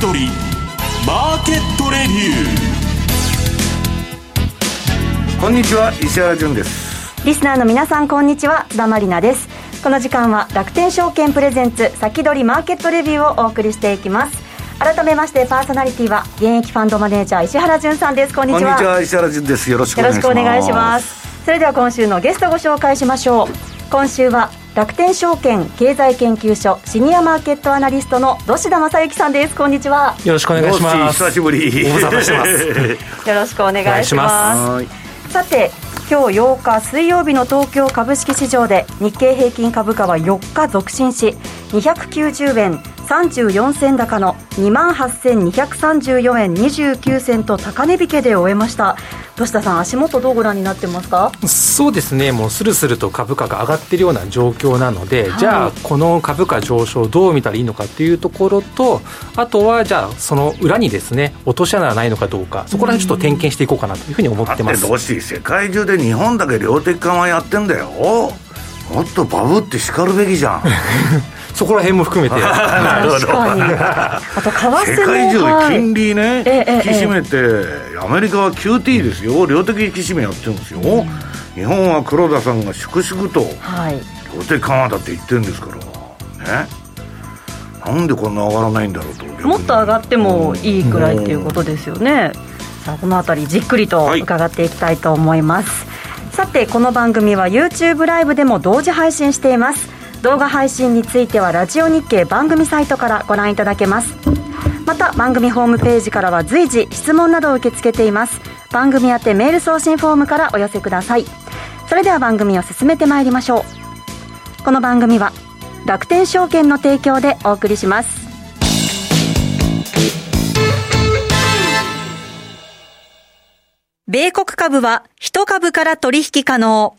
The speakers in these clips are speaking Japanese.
先取りマーケットレビュー。こんにちは石原潤です。リスナーの皆さんこんにちは。津田まりなです。この時間は楽天証券プレゼンツ先取りマーケットレビューをお送りしていきます。改めましてパーソナリティは現役ファンドマネージャー石原潤さんです。こんにちは。こんにちは石原潤です。よろしくお願いします。それでは今週のゲストご紹介しましょう。今週は楽天証券経済研究所シニアマーケットアナリストの土田正幸さんです。こんにちは。よろしくお願いします。久しぶりご無沙汰してます。よろしくお願いします。さて今日8日水曜日の東京株式市場で日経平均株価は4日続伸し290円34銭高の2万8234円29銭と高値引けで終えました。土田さん足元どうご覧になってますか？そうですね。もうするすると株価が上がっているような状況なので、はい、じゃあこの株価上昇どう見たらいいのかっていうところとあとはじゃあその裏にですね落とし穴がないのかどうかそこら辺ちょっと点検していこうかなというふうに思ってます。どうし世界中で日本だけ量的緩和やってんだよもっとバブってしかるべきじゃん。そこら辺も含めて。なるほど。あと為替も。世界中で金利ね、はい、引き締めて、アメリカは QT ですよ。量的引き締めやってるんですよ、日本は黒田さんが粛々と、はい、量的緩和だって言ってるんですから。ね。なんでこんな上がらないんだろうと。もっと上がってもいいくらいっていうことですよね、さあこの辺りじっくりと伺っていきたいと思います、はい、さてこの番組は YouTube ライブでも同時配信しています。動画配信についてはラジオ日経番組サイトからご覧いただけます。また番組ホームページからは随時質問などを受け付けています。番組宛てメール送信フォームからお寄せください。それでは番組を進めてまいりましょう。この番組は楽天証券の提供でお送りします。米国株は1株から取引可能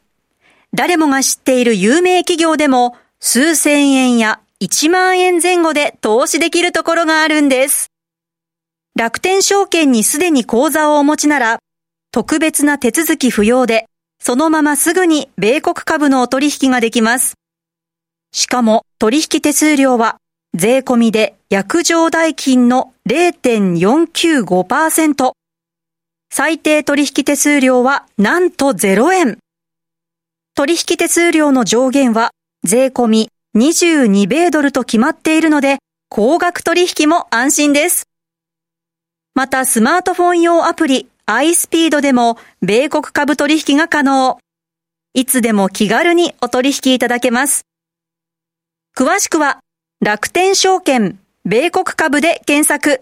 誰もが知っている有名企業でも数千円や1万円前後で投資できるところがあるんです。楽天証券にすでに口座をお持ちなら、特別な手続き不要で、そのまますぐに米国株のお取引ができます。しかも取引手数料は税込みで約定代金の0.495%。最低取引手数料はなんと0円。取引手数料の上限は税込み22米ドルと決まっているので、高額取引も安心です。またスマートフォン用アプリ iSpeed でも米国株取引が可能。いつでも気軽にお取引いただけます。詳しくは楽天証券米国株で検索。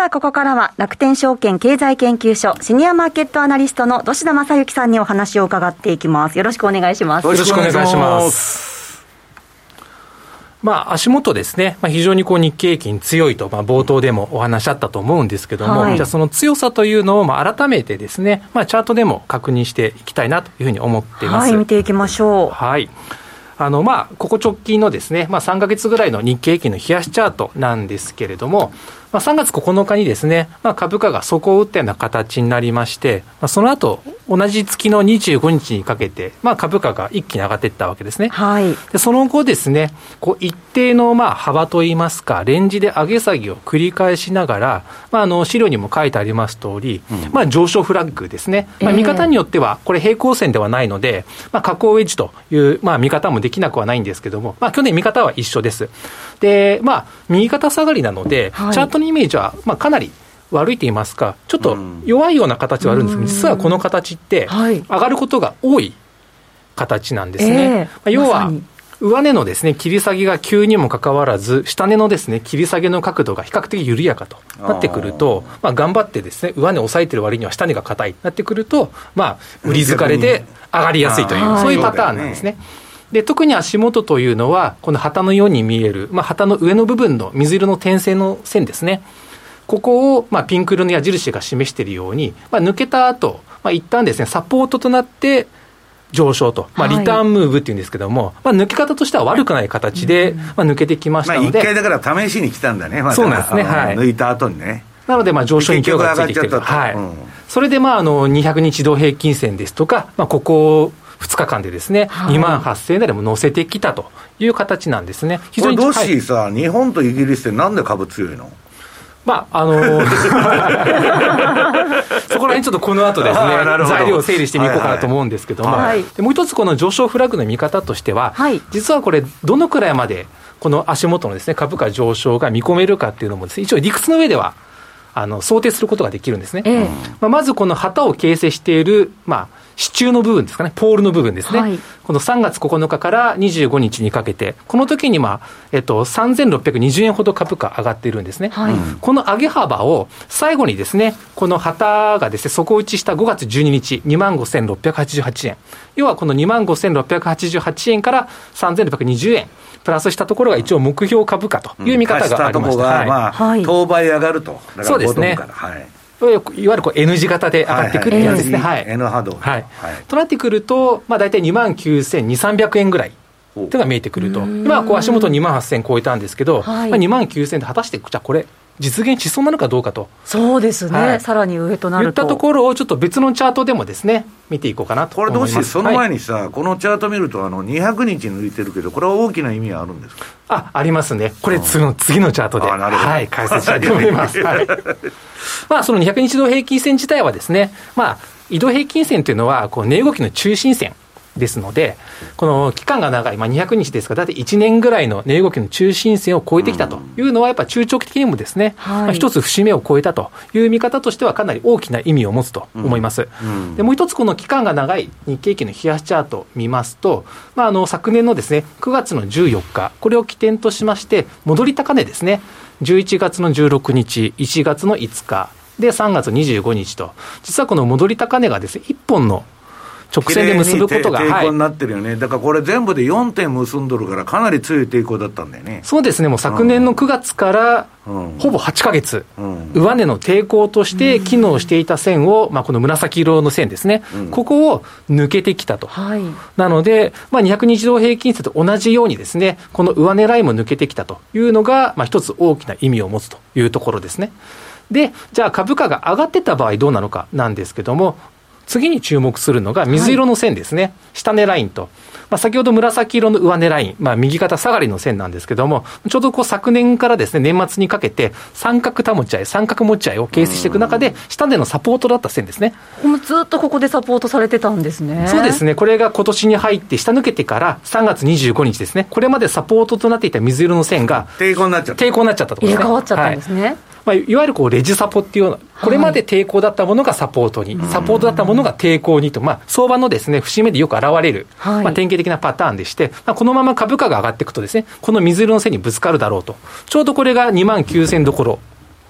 さあ、ここからは楽天証券経済研究所シニアマーケットアナリストの土田正幸さんにお話を伺っていきます。よろしくお願いします。よろしくお願いします。まあ、足元ですね、まあ、非常にこう日経平均強いと、まあ、冒頭でもお話あったと思うんですけども、はい、じゃあその強さというのを、まあ、改めてですね、まあ、チャートでも確認していきたいなというふうに思っています。はい、見ていきましょう。はい。あの、まあ、ここ直近のですね、まあ、3か月ぐらいの日経平均の冷やしチャートなんですけれども、まあ、3月9日にですね、まあ、株価が底を打ったような形になりまして、まあ、その後、同じ月の25日にかけて、まあ、株価が一気に上がっていったわけですね。はい、でその後ですね、こう一定のまあ幅といいますか、レンジで上げ下げを繰り返しながら、まあ、あの資料にも書いてあります通り、うん、まあ、上昇フラッグですね、まあ、見方によっては、これ平行線ではないので、まあ、下降ウェッジという、まあ、見方もできなくはないんですけども、まあ、去年見方は一緒です。で、まあ、右肩下がりなので、はい、チャートのイメージは、まあ、かなり悪いと言いますか、ちょっと弱いような形はあるんです。けど、実はこの形って、上がることが多い形なんですね。えー、要は、上値のですね、切り下げが急にもかかわらず、下値のですね、切り下げの角度が比較的緩やかとなってくると、まあ、頑張ってですね、上値を抑えてる割には下値が硬いなってくると、まあ、売り疲れで上がりやすいという、そういうパターンなんですね。で特に足元というのは、この旗のように見える、まあ、旗の上の部分の水色の点線の線ですね。ここを、まあ、ピンク色の矢印が示しているように、まあ、抜けた後、まあ、一旦ですね、サポートとなって上昇と、まあ、リターンムーブっていうんですけども、はい、まあ、抜け方としては悪くない形で、まあ、抜けてきましたので。まあ、一回だから試しに来たんだね、ま、そうなんですね。はい。抜いた後にね。なので、まあ、上昇に勢いがついてきてる。はい。うん、それで、まあ、あの、200日移動平均線ですとか、まあ、ここ、2日間でですね、はい、2万8000円台でも乗せてきたという形なんですね。非常に。どうしさ、日本とイギリスってなんで株強いの？まあ、あのー、そこら辺ちょっとこの後ですね、材料を整理してみようかなと思うんですけども、はいはい、もう一つこの上昇フラッグの見方としては、はい、実はこれ、どのくらいまでこの足元のですね、株価上昇が見込めるかっていうのもですね、一応理屈の上では、あの想定することができるんですね。えまあ、まずこの旗を形成している、まあ、支柱の部分ですかね、ポールの部分ですね、はい、この3月9日から25日にかけて、この時にまあ、えっと、3620円ほど株価上がっているんですね、はい、この上げ幅を最後にですね、この旗がですね、底打ちした5月12日、2万5688円、要はこの2万5688円から3620円。プラスしたところが一応目標株価という見方がありました。うん、まあ、当倍上がると。そうですね。はいいわゆるこう N 字型で上がってくるってやつですね。はい。N 波動。はい。となってくると、まあ大体2万9200、300円ぐらい。というのが見えてくると、今、こう足元2万8000超えたんですけど、はい、まあ、2万9000で果たして、じゃあこれ、実現しそうなのかどうかと。そうですね、はい、さらに上となると。言ったところを、ちょっと別のチャートでもですね、見ていこうかなとこれ、どうして、その前にさ、はい、このチャート見ると、あの200日抜いてるけど、これは大きな意味はあるんですか？あありますね、これ、次の次のチャートで、はい、解説したいと思います。はい。まあ、その200日移動平均線自体はですね、まあ、移動平均線というのは、こう値動きの中心線ですので、この期間が長い、まあ、200日ですから、大体1年ぐらいの値動きの中心線を超えてきたというのは、やっぱ中長期的にもですね、はい、まあ、一つ節目を超えたという見方としては、かなり大きな意味を持つと思います。うん。うん、でもう一つ、この期間が長い日経期の冷やしチャートを見ますと、まあ、あの昨年のですね9月の14日、これを起点としまして、戻り高値ですね、11月の16日、1月の5日、で、3月25日と、実はこの戻り高値がですね、1本の直線で結ぶことが。抵抗になってるよね、はい、だからこれ、全部で4点結んどるから、かなり強い抵抗だったんだよね。そうですね、もう昨年の9月から、ほぼ8か月、うん、上値の抵抗として機能していた線を、まあ、この紫色の線ですね、うん、ここを抜けてきたと、はい、なので、まあ、200日同平均線と同じようにですね、この上値ラインも抜けてきたというのが、まあ、一つ大きな意味を持つというところですね。で、じゃあ株価が上がってた場合どうなのかなんですけども、次に注目するのが水色の線ですね、はい、下値ラインと、まあ、先ほど紫色の上値ライン、まあ、右肩下がりの線なんですけども、ちょうどこう昨年からですね、年末にかけて、三角保ち合い、三角持ち合いを形成していく中で、下でのサポートだった線ですね。ずっとここでサポートされてたんですね。そうですね、これが今年に入って、下抜けてから3月25日ですね、これまでサポートとなっていた水色の線が、抵抗になっちゃった。抵抗になっちゃったところですね。入れ替わっちゃったんですね。はいまあ、いわゆるこうレジサポっていうような、これまで抵抗だったものがサポートに、はい、サポートだったものが抵抗にと、まあ、相場のですね、節目でよく現れる、はい、まあ、典型的なパターンでして、まあ、このまま株価が上がっていくとですね、この水色の線にぶつかるだろうと。ちょうどこれが2万9000どころ。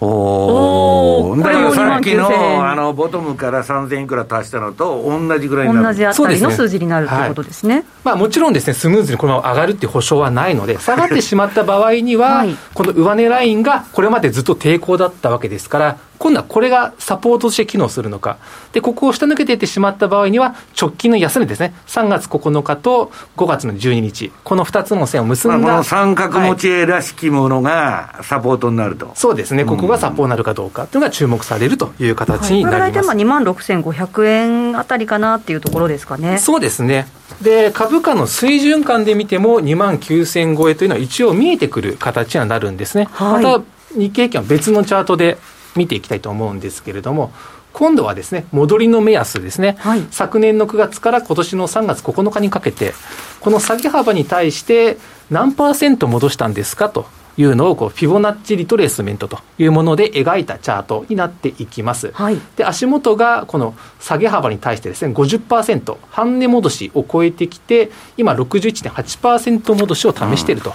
おおだからさっきのあのボトムから3000いくら足したのと同じぐらいになる同じあたりの数字になるということですね、はい、まあ、もちろんですねスムーズにこのまま上がるっていう保証はないので下がってしまった場合には、はい、この上値ラインがこれまでずっと抵抗だったわけですから今度はこれがサポートとして機能するのか。で、ここを下抜けていってしまった場合には、直近の安値ですね。3月9日と5月の12日。この2つの線を結んだ。まあ、この三角持ち絵らしきものがサポートになると。はい、そうですね。ここがサポートになるかどうかというのが注目されるという形になります。はい、これ大体2万6500円あたりかなっていうところですかね。そうですね。で、株価の水準感で見ても2万9000超えというのは一応見えてくる形にはなるんですね。はい、また、日経平均は別のチャートで見ていきたいと思うんですけれども、今度はですね、戻りの目安ですね、はい、昨年の9月から今年の3月9日にかけて、この下げ幅に対して何パーセント戻したんですかというのをこうフィボナッチリトレースメントというもので描いたチャートになっていきます。はい、で足元がこの下げ幅に対してですね50%半値戻しを超えてきて今61.8%戻しを試していると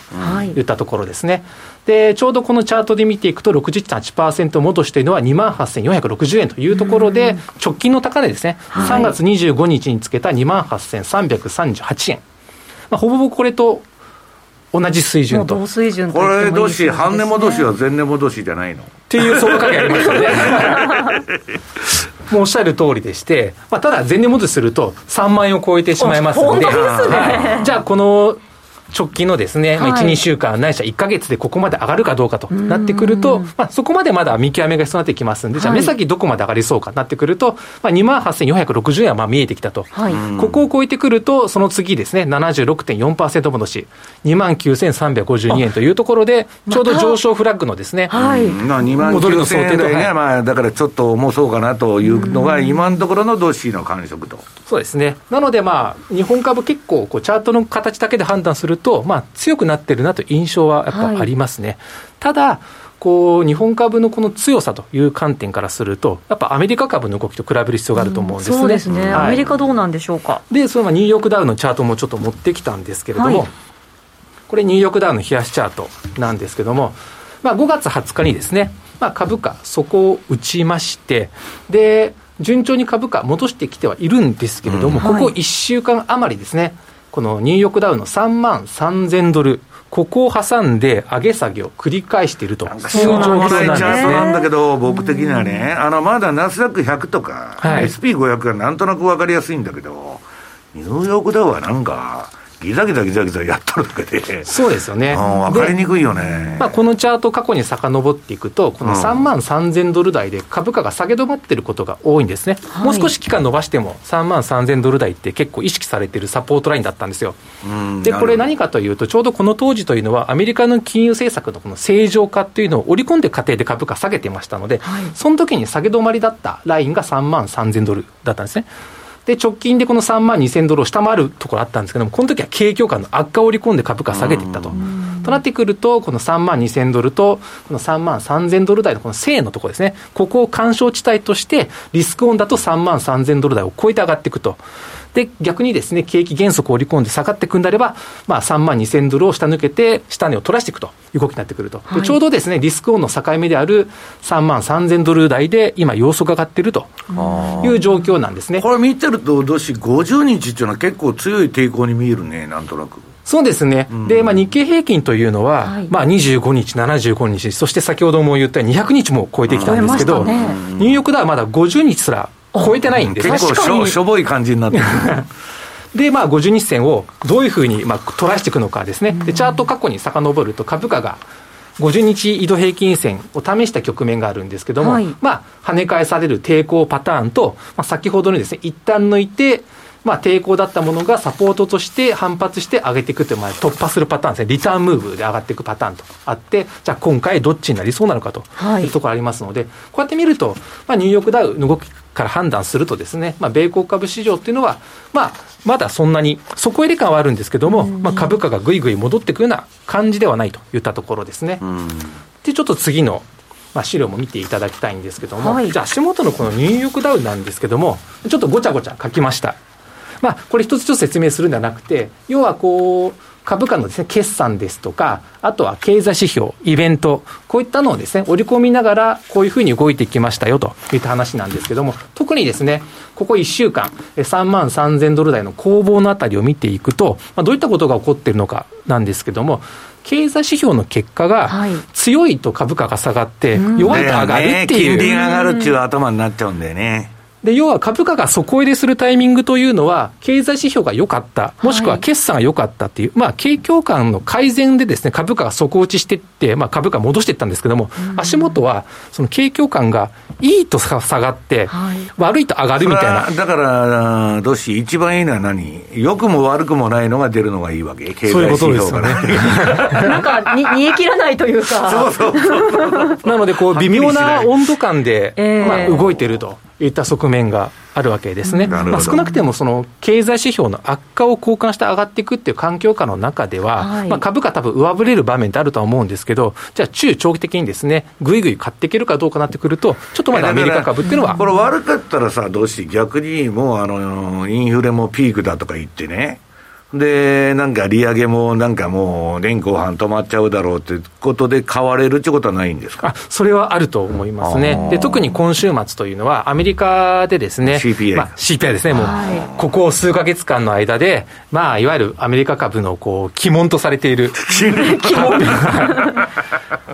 い。ったところですね。でちょうどこのチャートで見ていくと61.8%戻しというのは2万8460円というところで直近の高値ですね、はい、3月25日につけた2万8338円、まあ、ほぼほぼこれと同じ水準と。水準これ、どし、半値戻しは前値戻しじゃないの？っていう相関ありますよね。もうおっしゃる通りでして、まあ、ただ前値戻しすると3万円を超えてしまいますので、でね。はい、じゃあこの直近のですね、はい、1、2週間、ないしは1か月でここまで上がるかどうかとなってくると、まあ、そこまでまだ見極めが必要になってきますんで、じゃあ目先どこまで上がりそうかなってくると、まあ、2万8460円はまあ見えてきたと、はい、ここを超えてくると、その次ですね、76.4%戻し、2万9352円というところで、ちょうど上昇フラッグのですね、はい、まあ、2万9000円でね、まあ、だからちょっと重そうかなというのが、今のところのドッシーの感触と。そうですね。なので、まあ、日本株結構、こう、チャートの形だけで判断すると、まあ、強くなってるなという印象はやっぱありますね。はい、ただ、こう日本株のこの強さという観点からすると、やっぱアメリカ株の動きと比べる必要があると思うんですね。うん、そうですね、はい、アメリカどうなんでしょうか？で、そのニューヨークダウのチャートもちょっと持ってきたんですけれども、はい、これ、ニューヨークダウの冷やしチャートなんですけれども、まあ、5月20日にですね、まあ、株価、そこを打ちまして、で、順調に株価戻してきてはいるんですけれども、うん、ここ1週間余りですね、このニューヨークダウの3万3000ドル、ここを挟んで上げ下げを繰り返していると、そういう状況なんですね。なんだけど、僕的にはね、あのまだナスダック100とか、はい、SP500 がなんとなく分かりやすいんだけど、ニューヨークダウはなんか、ギザギザギザギザやっとるだけで、そうですよね、分かりにくいよね、まあ、このチャート、過去に遡っていくと、この3万3000ドル台で株価が下げ止まってることが多いんですね、はい、もう少し期間延ばしても、3万3000ドル台って結構意識されてるサポートラインだったんですよ。で、これ、何かというと、ちょうどこの当時というのは、アメリカの金融政策のこの正常化っていうのを織り込んで過程で株価下げてましたので、はい、その時に下げ止まりだったラインが3万3000ドルだったんですね。で、直近でこの3万2000ドルを下回るところあったんですけども、この時は景況感の悪化を織り込んで株価下げていったと。となってくると、この3万2000ドルと、この3万3000ドル台のこの正のところですね、ここを干渉地帯として、リスクオンだと3万3000ドル台を超えて上がっていくと。で、逆にですね、景気減速を織り込んで下がっていくんであれば、まあ、3万2000ドルを下抜けて、下値を取らしていくという動きになってくると。はい、ちょうどですね、リスクオンの境目である3万3000ドル台で、今、様子が上がっているという状況なんですね。これ見てると、どうし50日っていうのは結構強い抵抗に見えるね、なんとなく。そうですね、うん、でまあ、日経平均というのは、はい、まあ、25日、75日、そして先ほども言ったように200日も超えてきたんですけど、ね、ニューヨークダウはまだ50日すら超えてないんです、結構しょしょぼい感じになってる。で、まあ、50日線をどういうふうに、まあ、トライしていくのかですね、でチャート過去に遡ると、株価が50日移動平均線を試した局面があるんですけども、はい、まあ、跳ね返される抵抗パターンと、まあ、先ほどのですね、一旦抜いて、まあ、抵抗だったものがサポートとして反発して上げていくという、まあ、突破するパターンですね、リターンムーブで上がっていくパターンとあって、じゃあ今回どっちになりそうなのかとい。うところありますので、はい、こうやって見ると、まあ、ニューヨークダウの動きから判断するとですね、まあ、米国株市場っていうのは、まあ、まだそんなに底入れ感はあるんですけども、まあ、株価がぐいぐい戻っていくような感じではないといったところですね。で、ちょっと次のまあ、資料も見ていただきたいんですけども、はい、じゃあ足元のこのニューヨークダウなんですけども、ちょっとごちゃごちゃ書きました。まあ、これ一つ一つ説明するんではなくて、要はこう、株価のですね、決算ですとか、あとは経済指標、イベント、こういったのをですね、織り込みながら、こういうふうに動いてきましたよといった話なんですけども、特にですね、ここ1週間、3万3000ドル台の攻防のあたりを見ていくと、まあ、どういったことが起こっているのかなんですけども、経済指標の結果が、強いと株価が下がって、弱いと上がるっていう。金利が上がるっていう頭になっちゃうんだよね。で、要は株価が底入れするタイミングというのは、経済指標が良かった、もしくは決算が良かったっていう、はい、まあ、景況感の改善でですね、株価が底打ちしていって、まあ、株価戻していったんですけども、足元は、その景況感がいいと下がって、はい、悪いと上がるみたいな。だから、どうし、一番いいのは何？良くも悪くもないのが出るのがいいわけ経済指標がね。なんかに、煮え切らないというか。そうそうそう。なので、こう、微妙な温度感で、まあ、動いてると。いった側面があるわけですね、まあ、少なくてもその経済指標の悪化を交換して上がっていくっていう環境下の中では、はい、まあ、株価多分上振れる場面ってあるとは思うんですけど、じゃあ中長期的にですね、ぐいぐい買っていけるかどうかなってくると、ちょっとまだアメリカ株っていうのは。これ悪かったらさ、どうして逆にもうあの、インフレもピークだとか言ってね、で、なんか利上げもなんかもう年後半止まっちゃうだろうということで買われるってことはないんですか？それはあると思いますね。で、特に今週末というのはアメリカでですね、CPI。まあ、CPI ですね、もう、ここ数か月間の間で、まあ、いわゆるアメリカ株のこう、鬼門とされている。鬼門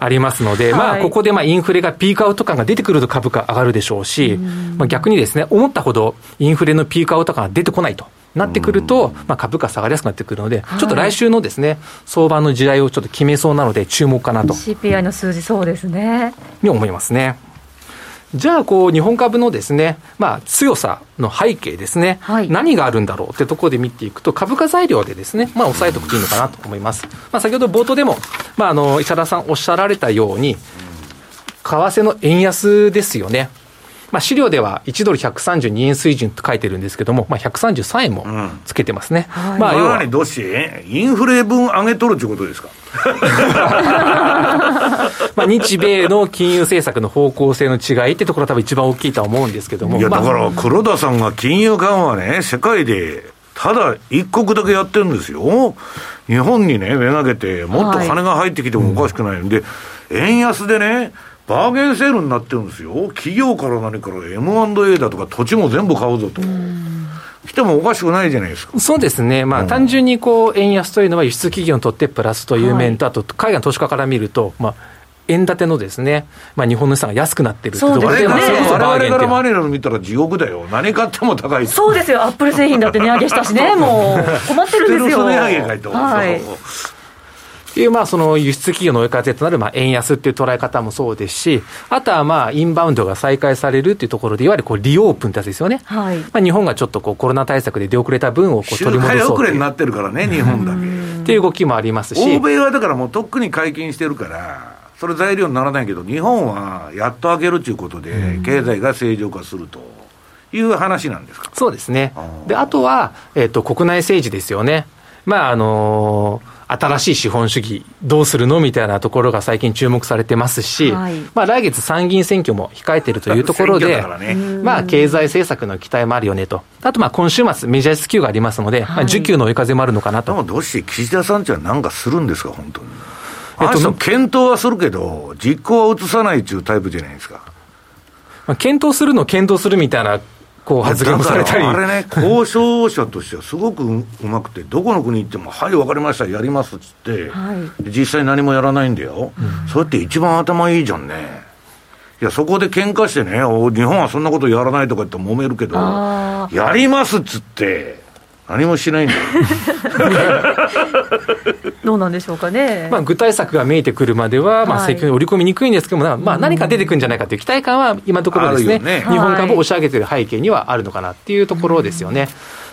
ありますので、まあ、ここでまあインフレがピークアウト感が出てくると株価上がるでしょうし、まあ、逆にですね、思ったほどインフレのピークアウト感が出てこないと。なってくると、まあ、株価下がりやすくなってくるので、ちょっと来週のですね、相場の時代をちょっと決めそうなので、注目かなと。CPI の数字、そうですね。に思いますね。じゃあ、こう、日本株のですね、まあ、強さの背景ですね、はい、何があるんだろうってところで見ていくと、株価材料でですね、まあ、押さえておくといいのかなと思います。まあ、先ほど冒頭でも、まあ、あの、石原さんおっしゃられたように、為替の円安ですよね。まあ、資料では1ドル132円水準と書いてるんですけども、まあ、133円もつけてますね。うん、まあ、要は、どうしインフレ分上げとるということですか？まあ日米の金融政策の方向性の違いってところは多分一番大きいとは思うんですけども。いや、だから黒田さんが金融緩和ね、世界でただ一国だけやってるんですよ。日本にね、めがけて、もっと金が入ってきてもおかしくない。んで、はい、円安でね、バーゲンセールになってるんですよ、企業から何から M&A だとか、土地も全部買うぞと。来てもおかしくないじゃないですか。そうですね、まあ、単純にこう円安というのは輸出企業にとってプラスという面と、はい、あと海外の投資家から見ると、まあ、円建てのですね、まあ、日本の資産が安くなってるってところで、我々からマネー見たら地獄だよ、何買っても高いそうですよ、アップル製品だって値上げしたしね、もう。困ってるんですよ。値上げかいと、はいいう、まあ、その輸出企業の追い風となる、まあ、円安っていう捉え方もそうですし、あとは、まあ、インバウンドが再開されるっていうところで、いわゆるこうリオープンってやつですよね。はい。まあ、日本がちょっとこうコロナ対策で出遅れた分をこう取り戻そう遅れになってるからね、日本だけ。っていう動きもありますし。欧米はだからもうとっくに解禁してるから、それ材料にならないけど、日本はやっと上げるということで、経済が正常化すると。いう話なんですか？そうですね。で、あとは、えっ、ー、と、国内政治ですよね。まあ、あのー新しい資本主義どうするのみたいなところが最近注目されてますし、はい、まあ来月参議院選挙も控えているというところで、ね、まあ経済政策の期待もあるよねと。あとまあ今週末メジャー S q がありますので、はい、まあ需給の追い風もあるのかなと。でもどうして岸田さんちは何かするんですか、本当に。えっと、検討はするけど、実行は移さないっていうタイプじゃないですか。まあ、検討するの検討するみたいなこう発言もされたり。あれね、交渉者としてはすごくうまくて、どこの国行っても、はい、分かりました、やりますっつって、はい、実際何もやらないんだよ、うん、それって一番頭いいじゃんね。いや、そこで喧嘩してね、日本はそんなことやらないとかって揉めるけど、やりますっつって、何もしないんだよ。どうなんでしょうかね、まあ、具体策が見えてくるまでは、まあ、政権に織り込みにくいんですけども、まあ、何か出てくるんじゃないかという期待感は、今のところですね、ね。日本株を押し上げている背景にはあるのかなっていうところですよね。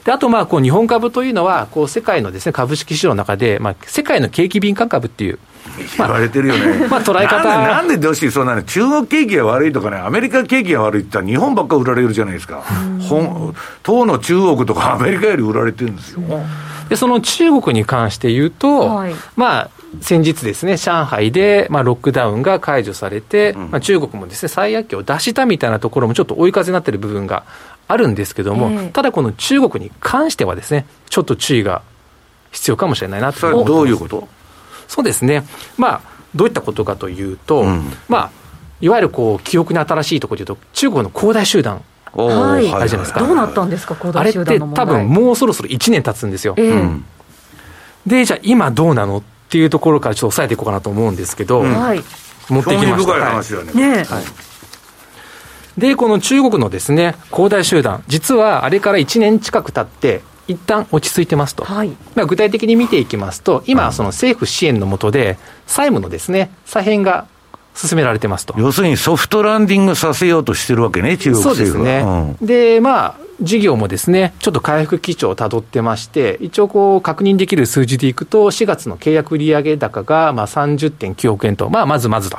であと、まあ、こう日本株というのは、こう世界のですね株式市場の中で、まあ、世界の景気敏感株っていう、言われてるよね。まあ、捉え方。なんで、どうしてそうなの中国景気が悪いとかね、アメリカ景気が悪いって言ったら、日本ばっか売られるじゃないですか。本当の中国とか アメリカより売られてるんですよ。で、その中国に関して言うと、はい、まあ、先日ですね、上海で、まあ、ロックダウンが解除されて、うん、まあ、中国もですね、最悪期を出したみたいなところもちょっと追い風になってる部分があるんですけども、えー、ただこの中国に関してはですね、ちょっと注意が必要かもしれないなとそれはどういうこと？そうですね。まあ、どういったことかというと、うん、まあ、いわゆるこう、記憶に新しいところでいうと、中国の恒大集団。はい、あるじゃないですか。どうなったんですか、恒大集団の問題あれって多分もうそろそろ1年経つんですよ。えー、で、じゃあ今どうなのっていうところからちょっと抑えていこうかなと思うんですけど、うん、持ってきました。話だね。ねはい。で、この中国のですね、恒大集団、実はあれから1年近く経って、一旦落ち着いてますと。はい、まあ具体的に見ていきますと、今、その政府支援の下で、債務のですね、再編が進められてますと。要するにソフトランディングさせようとしてるわけね、中国政府は。そうですね。うん、で、まあ、事業もですね、ちょっと回復基調をたどってまして、一応こう確認できる数字でいくと、4月の契約売上高がまあ30.9億円と、まあ、まずまずと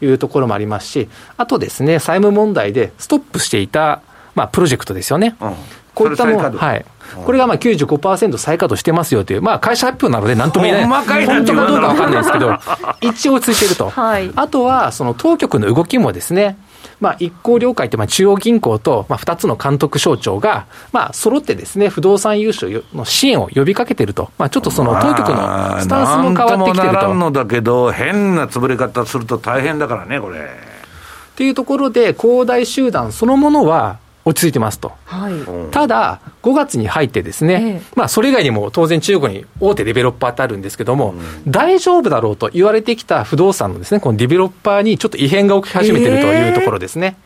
いうところもありますし、あとですね、債務問題でストップしていた、まあ、プロジェクトですよね。うん、こういったもの、はい。これがまあ95%再稼働してますよという、まあ、会社発表なので、なんとも言えない、本当かどうか分かんないですけど、一応ついてると、はい、あとはその当局の動きもですね、まあ、一行了解って、まあ、中央銀行と、まあ、2つの監督省庁が、まあ、揃ってですね、不動産融資の支援を呼びかけてると。まあ、ちょっとその当局のスタンスも変わってきてると。まあ、のだけど、変な潰れ方すると大変だからね、これ。っていうところで、恒大集団そのものは、落ち着いてますと、はい、ただ、5月に入ってですね、えまあ、それ以外にも当然中国に大手デベロッパーってあるんですけども、うん、大丈夫だろうと言われてきた不動産のですね、このデベロッパーにちょっと異変が起き始めてるというところですね。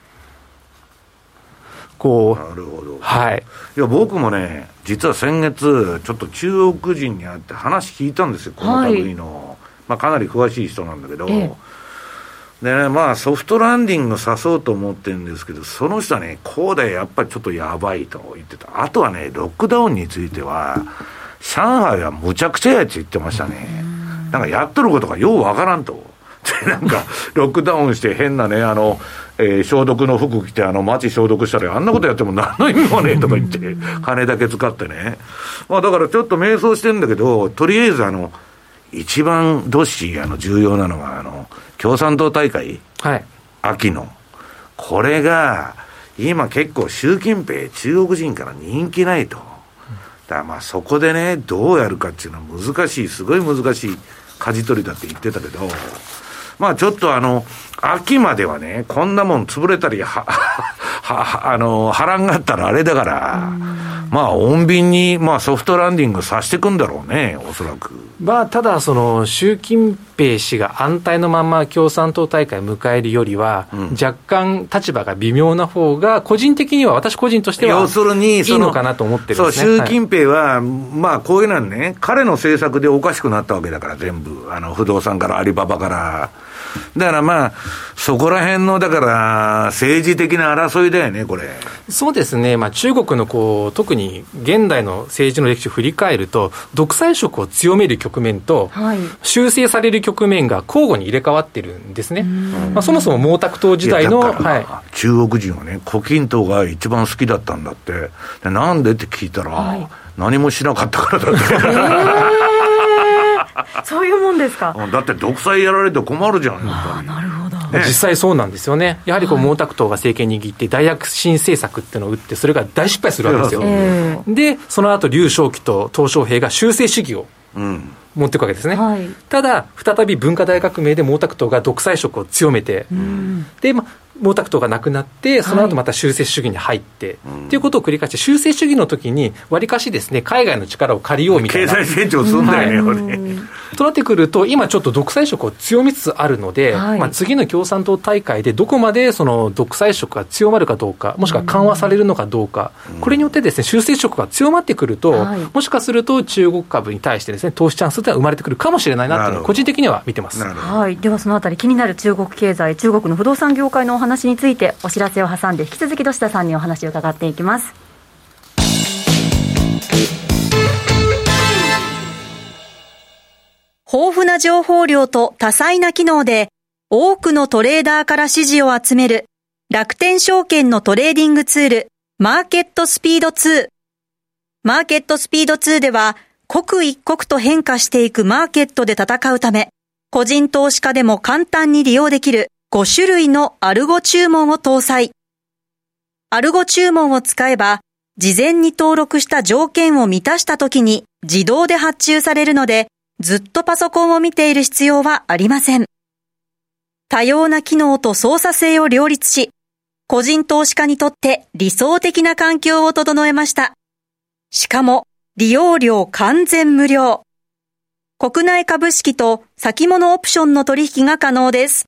えー、こう。なるほど。はい。いや、僕もね、実は先月、ちょっと中国人に会って話聞いたんですよ、この類の。はい、まあ、かなり詳しい人なんだけど、えでね、まあソフトランディングさそうと思ってるんですけど、その人はね、こうでやっぱりちょっとやばいと言ってた。あとはね、ロックダウンについては、上海はむちゃくちゃやつ言ってましたね。なんかやっとることがようわからんと。で、なんか、ロックダウンして変なね、あの、えー、消毒の服着て、あの、街消毒したら、あんなことやっても何の意味もねえとか言って、金だけ使ってね。まあだからちょっと迷走してんだけど、とりあえずあの、一番どっしあの重要なのが、あの、共産党大会、はい、秋の、これが、今結構習近平、中国人から人気ないと。だまあそこでね、どうやるかっていうのは難しい、すごい難しい舵取りだって言ってたけど、まあちょっとあの、秋まではね、こんなもん潰れたり、は、は、あの、波乱があったらあれだから、まあ、穏便に、まあ、ソフトランディングさせていくんだろうね、おそらく。まあ、ただ、その、習近平氏が安泰のまま共産党大会を迎えるよりは、うん、若干立場が微妙な方が、個人的には、私個人としては、要するに、いいのかなと思ってるんです、ね、そう、習近平は、はい、まあ、こういうのはね、彼の政策でおかしくなったわけだから、全部。あの、不動産からアリババから。だからまあ、そこら辺の、だから、政治的な争いだよね、これ。そうですね、まあ、中国のこう、特に現代の政治の歴史を振り返ると、独裁色を強める局面と、はい、修正される局面が交互に入れ替わってるんですね。まあ、そもそも毛沢東時代の、はい、中国人はね、胡錦涛が一番好きだったんだって。でなんでって聞いたら、はい、何もしなかったからだって。え ーそういうもんですか。だって独裁やられて困るじゃん、あなるほど。ね、実際そうなんですよね。やはりこう、毛沢東が政権握って、大躍進政策っていうのを打って、それが大失敗するわけですよ。で、その後、劉少奇と鄧小平が修正主義を。うん持っていくわけですね、はい、ただ、再び文化大革命で毛沢東が独裁色を強めて、で、ま毛沢東がなくなって、その後また修正主義に入って、はい、っていうことを繰り返して、修正主義の時に、わりかしですね、海外の力を借りようみたいな。経済成長するんだよね、はい、となってくると、今ちょっと独裁色を強めつつあるので、はい、まあ、次の共産党大会でどこまでその独裁色が強まるかどうか、もしくは緩和されるのかどうか、これによってですね、修正色が強まってくると、もしかすると中国株に対してですね、投資チャンスって生まれてくるかもしれないなって個人的には見てます。はい。ではそのあたり気になる中国経済、中国の不動産業界のお話についてお知らせを挟んで引き続き土下さんにお話を伺っていきます。豊富な情報量と多彩な機能で多くのトレーダーから支持を集める楽天証券のトレーディングツールマーケットスピード2。マーケットスピード2では刻一刻と変化していくマーケットで戦うため個人投資家でも簡単に利用できる5種類のアルゴ注文を搭載。アルゴ注文を使えば、事前に登録した条件を満たした時に自動で発注されるので、ずっとパソコンを見ている必要はありません。多様な機能と操作性を両立し、個人投資家にとって理想的な環境を整えました。しかも、利用料完全無料。国内株式と先物オプションの取引が可能です。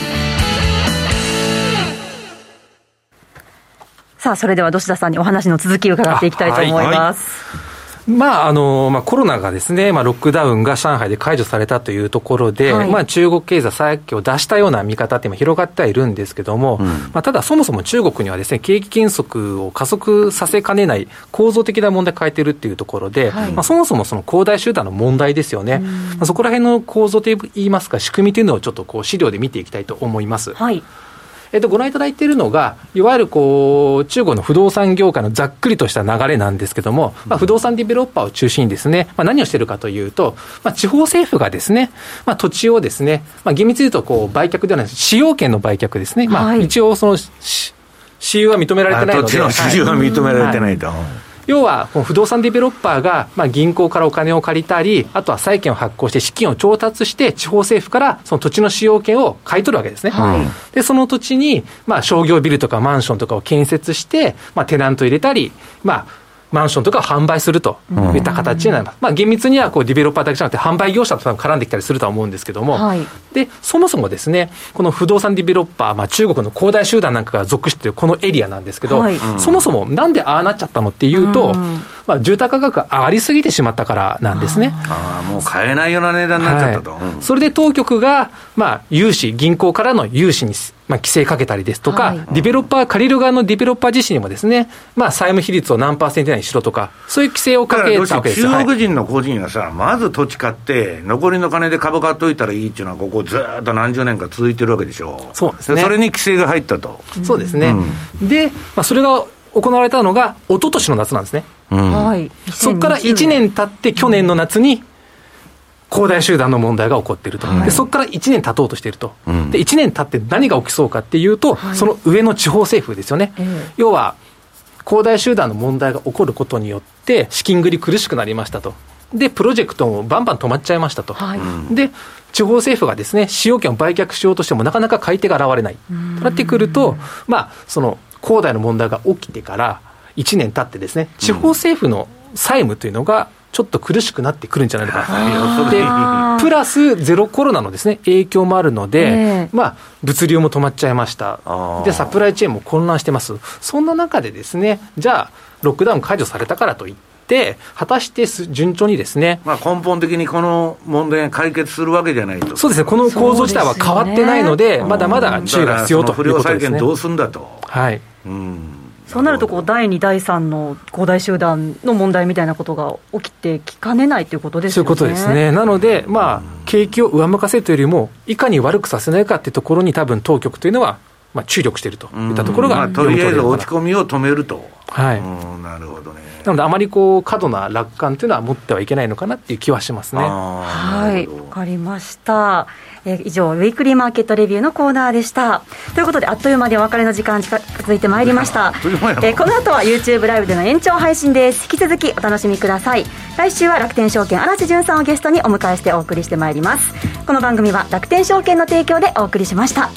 さあ、それでは土田さんにお話の続きを伺っていきたいと思います。まああのまあ、コロナがですね、まあ、ロックダウンが上海で解除されたというところで、はい、まあ、中国経済再起を出したような見方って今、広がってはいるんですけれども、うん、まあ、ただ、そもそも中国にはですね景気減速を加速させかねない構造的な問題を抱えているっていうところで、はい、まあ、そもそもその恒大集団の問題ですよね、まあ、そこら辺の構造といいますか、仕組みというのをちょっとこう資料で見ていきたいと思います。はいえっと、ご覧いただいているのが、いわゆるこう中国の不動産業界のざっくりとした流れなんですけども、まあ、不動産ディベロッパーを中心にですね、まあ、何をしているかというと、まあ、地方政府がですね、まあ、土地をですね、まあ、厳密に言うとこう売却ではない使用権の売却ですね、まあ、一応その、私有は認められてないので。土地の私有は認められてないと。はい要は、不動産デベロッパーが、まあ、銀行からお金を借りたり、あとは債券を発行して資金を調達して、地方政府からその土地の使用権を買い取るわけですね。はい、で、その土地に、まあ、商業ビルとかマンションとかを建設して、まあ、テナント入れたり、まあ、マンションとかを販売するといった形になります。まあ、厳密にはこうディベロッパーだけじゃなくて、販売業者と絡んできたりするとは思うんですけども、はい、で、そもそもですね、この不動産ディベロッパー、まあ、中国の恒大集団なんかが属しているこのエリアなんですけど、はい、そもそもなんでああなっちゃったのっていうと、まあ、住宅価格が上がりすぎてしまったからなんですね。ああ、もう買えないような値段になっちゃったと。はい、それで当局が、まあ、融資、銀行からの融資にまあ、規制かけたりですとか、はい、ディベロッパー、借りる側のディベロッパー自身にもですね、まあ、債務比率を何パーセント以内にしろとか、そういう規制をかけたわけです中国人の個人がさ、はい、まず土地買って、残りの金で株買っといたらいいっていうのは、ここずっと何十年か続いてるわけでしょう。そうですね。それに規制が入ったと。そうですね。うん、で、まあ、それが行われたのが、一昨年の夏なんですね。うん、はい。そこから1年経って、去年の夏に、恒大集団の問題が起こっていると、はい、でそこから1年経とうとしていると、うん、で1年経って何が起きそうかっていうと、はい、その上の地方政府ですよね、えー、要は恒大集団の問題が起こることによって、資金繰り苦しくなりましたと。で、プロジェクトもバンバン止まっちゃいましたと。はい、で、地方政府がですね、使用権を売却しようとしても、なかなか買い手が現れない。となってくると、まあ、その、恒大の問題が起きてから1年経ってですね、地方政府の債務というのが、ちょっと苦しくなってくるんじゃないか。でプラスゼロコロナのです、ね、影響もあるので、えー、まあ、物流も止まっちゃいました。で、サプライチェーンも混乱してます、そんな中でですね、じゃあ、ロックダウン解除されたからといって、果たして順調にですね、まあ、根本的にこの問題が解決するわけじゃないと。そうですね、この構造自体は変わってないので、でね、まだまだ注意が必要ということですね。どうすんだと。はい、うんそうなるとこう、第2、第3の恒大集団の問題みたいなことが起きてきかねないということですよね。そういうことですね。なので、まあ、景気を上向かせるというよりも、いかに悪くさせないかというところに、多分当局というのは、まあ、注力しているといったところが、まあ、とりあえず落ち込みを止めると。はい、なるほどね。なので、あまりこう過度な楽観というのは持ってはいけないのかなっていう気はしますね。はい、わかりました。えー、以上、ウィークリーマーケットレビューのコーナーでした。ということで、あっという間でお別れの時間近づいてまいりました。えー、この後は YouTube ライブでの延長配信です。引き続きお楽しみください。来週は楽天証券嵐潤さんをゲストにお迎えしてお送りしてまいります。この番組は楽天証券の提供でお送りしました。